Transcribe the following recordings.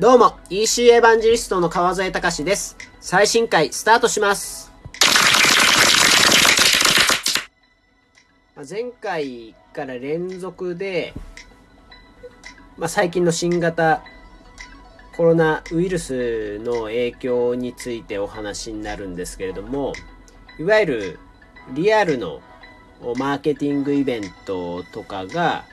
どうも、EC エヴァンジリストの川添隆です。最新回スタートします。前回から連続で、まあ、最近の新型コロナウイルスの影響についてお話になるんですけれども、いわゆるリアルのマーケティングイベントとかが、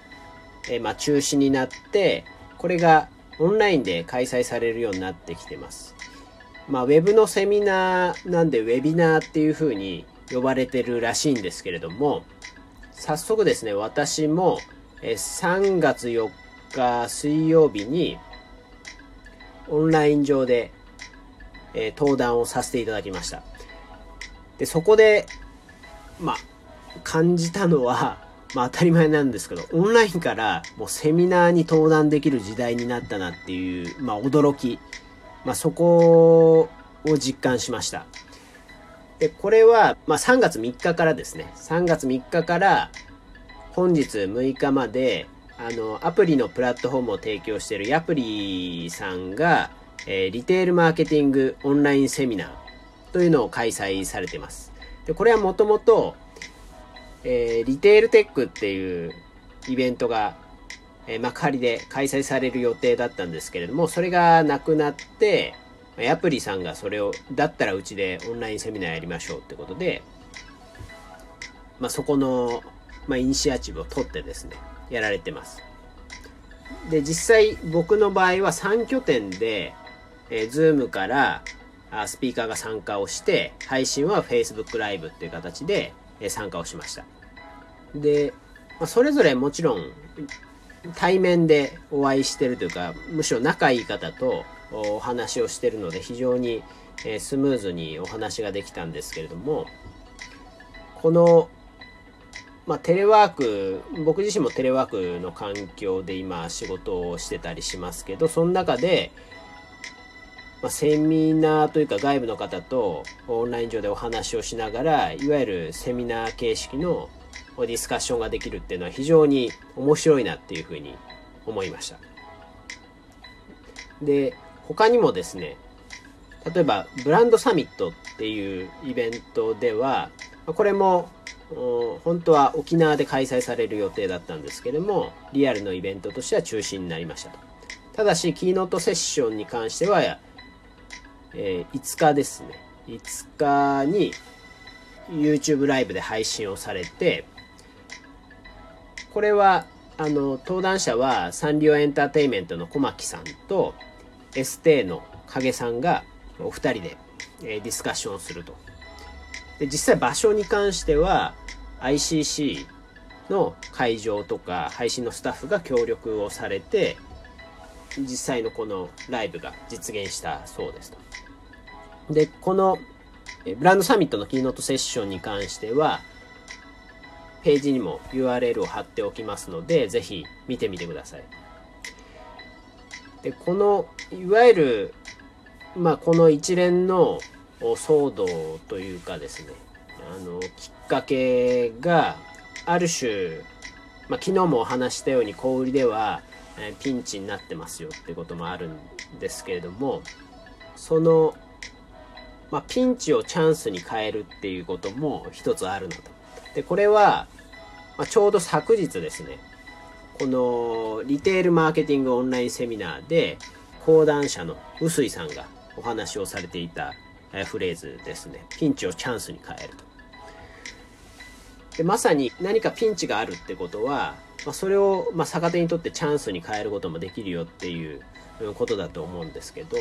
えまあ、中止になって、これがオンラインで開催されるようになってきてます。まあ、ウェブのセミナーなんでウェビナーっていう風に呼ばれてるらしいんですけれども、早速ですね、私もえ3月4日水曜日にオンライン上で、え登壇をさせていただきました。で、そこで、まあ、感じたのは、まあ当たり前なんですけど、オンラインからもうセミナーに登壇できる時代になったなっていう、まあ驚き、まあそこを実感しました。で、これは、まあ3月3日からですね、3月3日から本日6日まで、あの、アプリのプラットフォームを提供しているヤプリさんが、えーリテールマーケティングオンラインセミナーというのを開催されています。で、これはもともと、えーリテールテックっていうイベントが、えー幕張で開催される予定だったんですけれども、それがなくなって、アプリさんがそれを、だったらうちでオンラインセミナーやりましょうってことで、まあ、そこの、まあ、イニシアチブを取ってですね、やられてます。で、実際僕の場合は3拠点で、えー、Zoom からあスピーカーが参加をして、配信は Facebook ライブっていう形で、えー参加をしました。で、まあ、それぞれもちろん対面でお会いしてるというか、むしろ仲いい方とお話をしてるので非常にえスムーズにお話ができたんですけれども、この、まあ、テレワーク、僕自身もテレワークの環境で今仕事をしてたりしますけど、その中で、まあ、セミナーというか外部の方とオンライン上でお話をしながら、いわゆるセミナー形式のディスカッションができるっていうのは非常に面白いなっていうふうに思いました。で、他にもですね、例えばブランドサミットっていうイベントでは、これも本当は沖縄で開催される予定だったんですけれども、リアルのイベントとしては中止になりましたと。ただし、キーノートセッションに関しては、えー5日ですね。5日に YouTube ライブで配信をされて、これは、あの、登壇者はサンリオエンターテインメントの小牧さんと、エステの影さんがお二人で、えーディスカッションすると。で、実際場所に関しては ICC の会場とか配信のスタッフが協力をされて、実際のこのライブが実現したそうですと。で、このブランドサミットのキーノートセッションに関しては、ページにも URL を貼っておきますので、ぜひ見てみてください。で、この、いわゆる、まあ、この一連の騒動というかですね、あの、きっかけが、ある種、まあ、昨日もお話したように小売りでは、えピンチになってますよってこともあるんですけれども、その、まあ、ピンチをチャンスに変えるっていうことも一つあるなと。で、これは、まあ、ちょうど昨日ですね、このリテールマーケティングオンラインセミナーで講談社の臼井さんがお話をされていたフレーズですね。ピンチをチャンスに変えると。でまさに何かピンチがあるってことは、まあ、それを、ま、逆手にとってチャンスに変えることもできるよっていうことだと思うんですけど、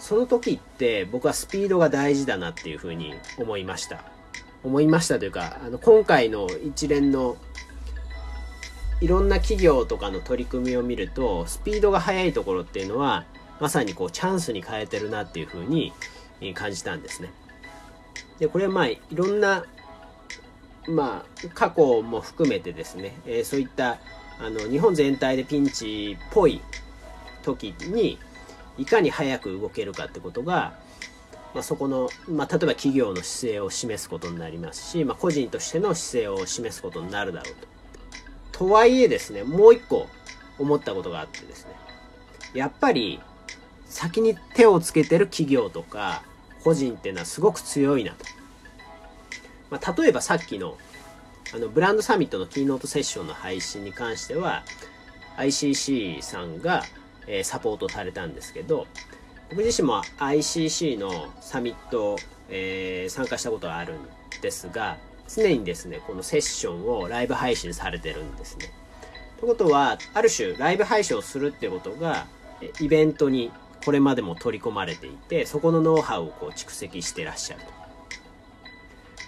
その時って僕はスピードが大事だなっていうふうに思いました。思いましたというか、あの今回の一連のいろんな企業とかの取り組みを見ると、スピードが速いところっていうのは、まさにこうチャンスに変えてるなっていうふうにえー感じたんですね。で、これはまあいろんな、まあ過去も含めてですね、えーそういったあの日本全体でピンチっぽい時にいかに早く動けるかってことが、まあ、そこの、まあ、例えば企業の姿勢を示すことになりますし、まあ、個人としての姿勢を示すことになるだろうと。とはいえですね、もう一個思ったことがあってですね、やっぱり先に手をつけてる企業とか個人っていうのはすごく強いなと。まあ、例えばさっきのあのブランドサミットのキーノートセッションの配信に関しては ICC さんが、えー、サポートされたんですけど僕自身も ICC のサミット、えー、参加したことがあるんですが常にですねこのセッションをライブ配信されてるんですね。ということはある種ライブ配信をするってことがイベントにこれまでも取り込まれていてそこのノウハウをこう蓄積してらっしゃる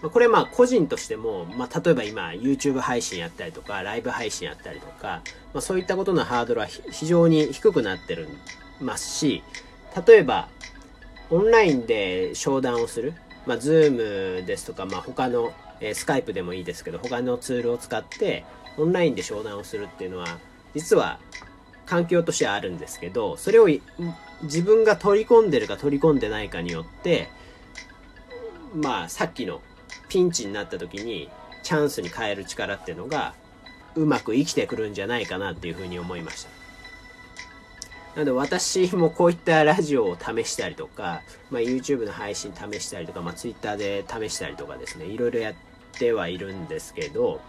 と。これまあ個人としても、まあ、例えば今 YouTube 配信やったりとかライブ配信やったりとか、まあ、そういったことのハードルは非常に低くなってるますし例えばオンラインで商談をする、まあ、Zoom ですとか、まあ、他の、えー、スカイプでもいいですけど他のツールを使ってオンラインで商談をするっていうのは実は環境としてはあるんですけどそれを自分が取り込んでるか取り込んでないかによってまあさっきのピンチになった時にチャンスに変える力っていうのがうまく生きてくるんじゃないかなっていうふうに思いました。なので私もこういったラジオを試したりとか、まあ、YouTube の配信試したりとか、まあ、Twitter で試したりとかですね、いろいろやってはいるんですけど、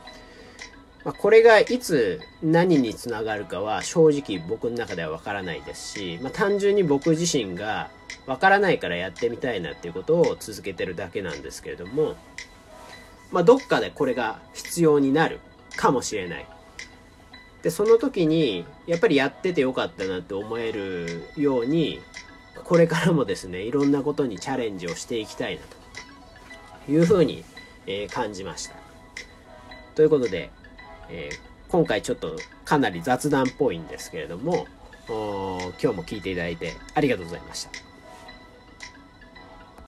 まあ、これがいつ何につながるかは正直僕の中ではわからないですし、まあ、単純に僕自身がわからないからやってみたいなっていうことを続けてるだけなんですけれども、まあ、どっかでこれが必要になるかもしれない。で、その時に、やっぱりやっててよかったなって思えるように、これからもですね、いろんなことにチャレンジをしていきたいなというふうに、えー、感じました。ということで、えー、今回ちょっとかなり雑談っぽいんですけれども、今日も聞いていただいてありがとうございました。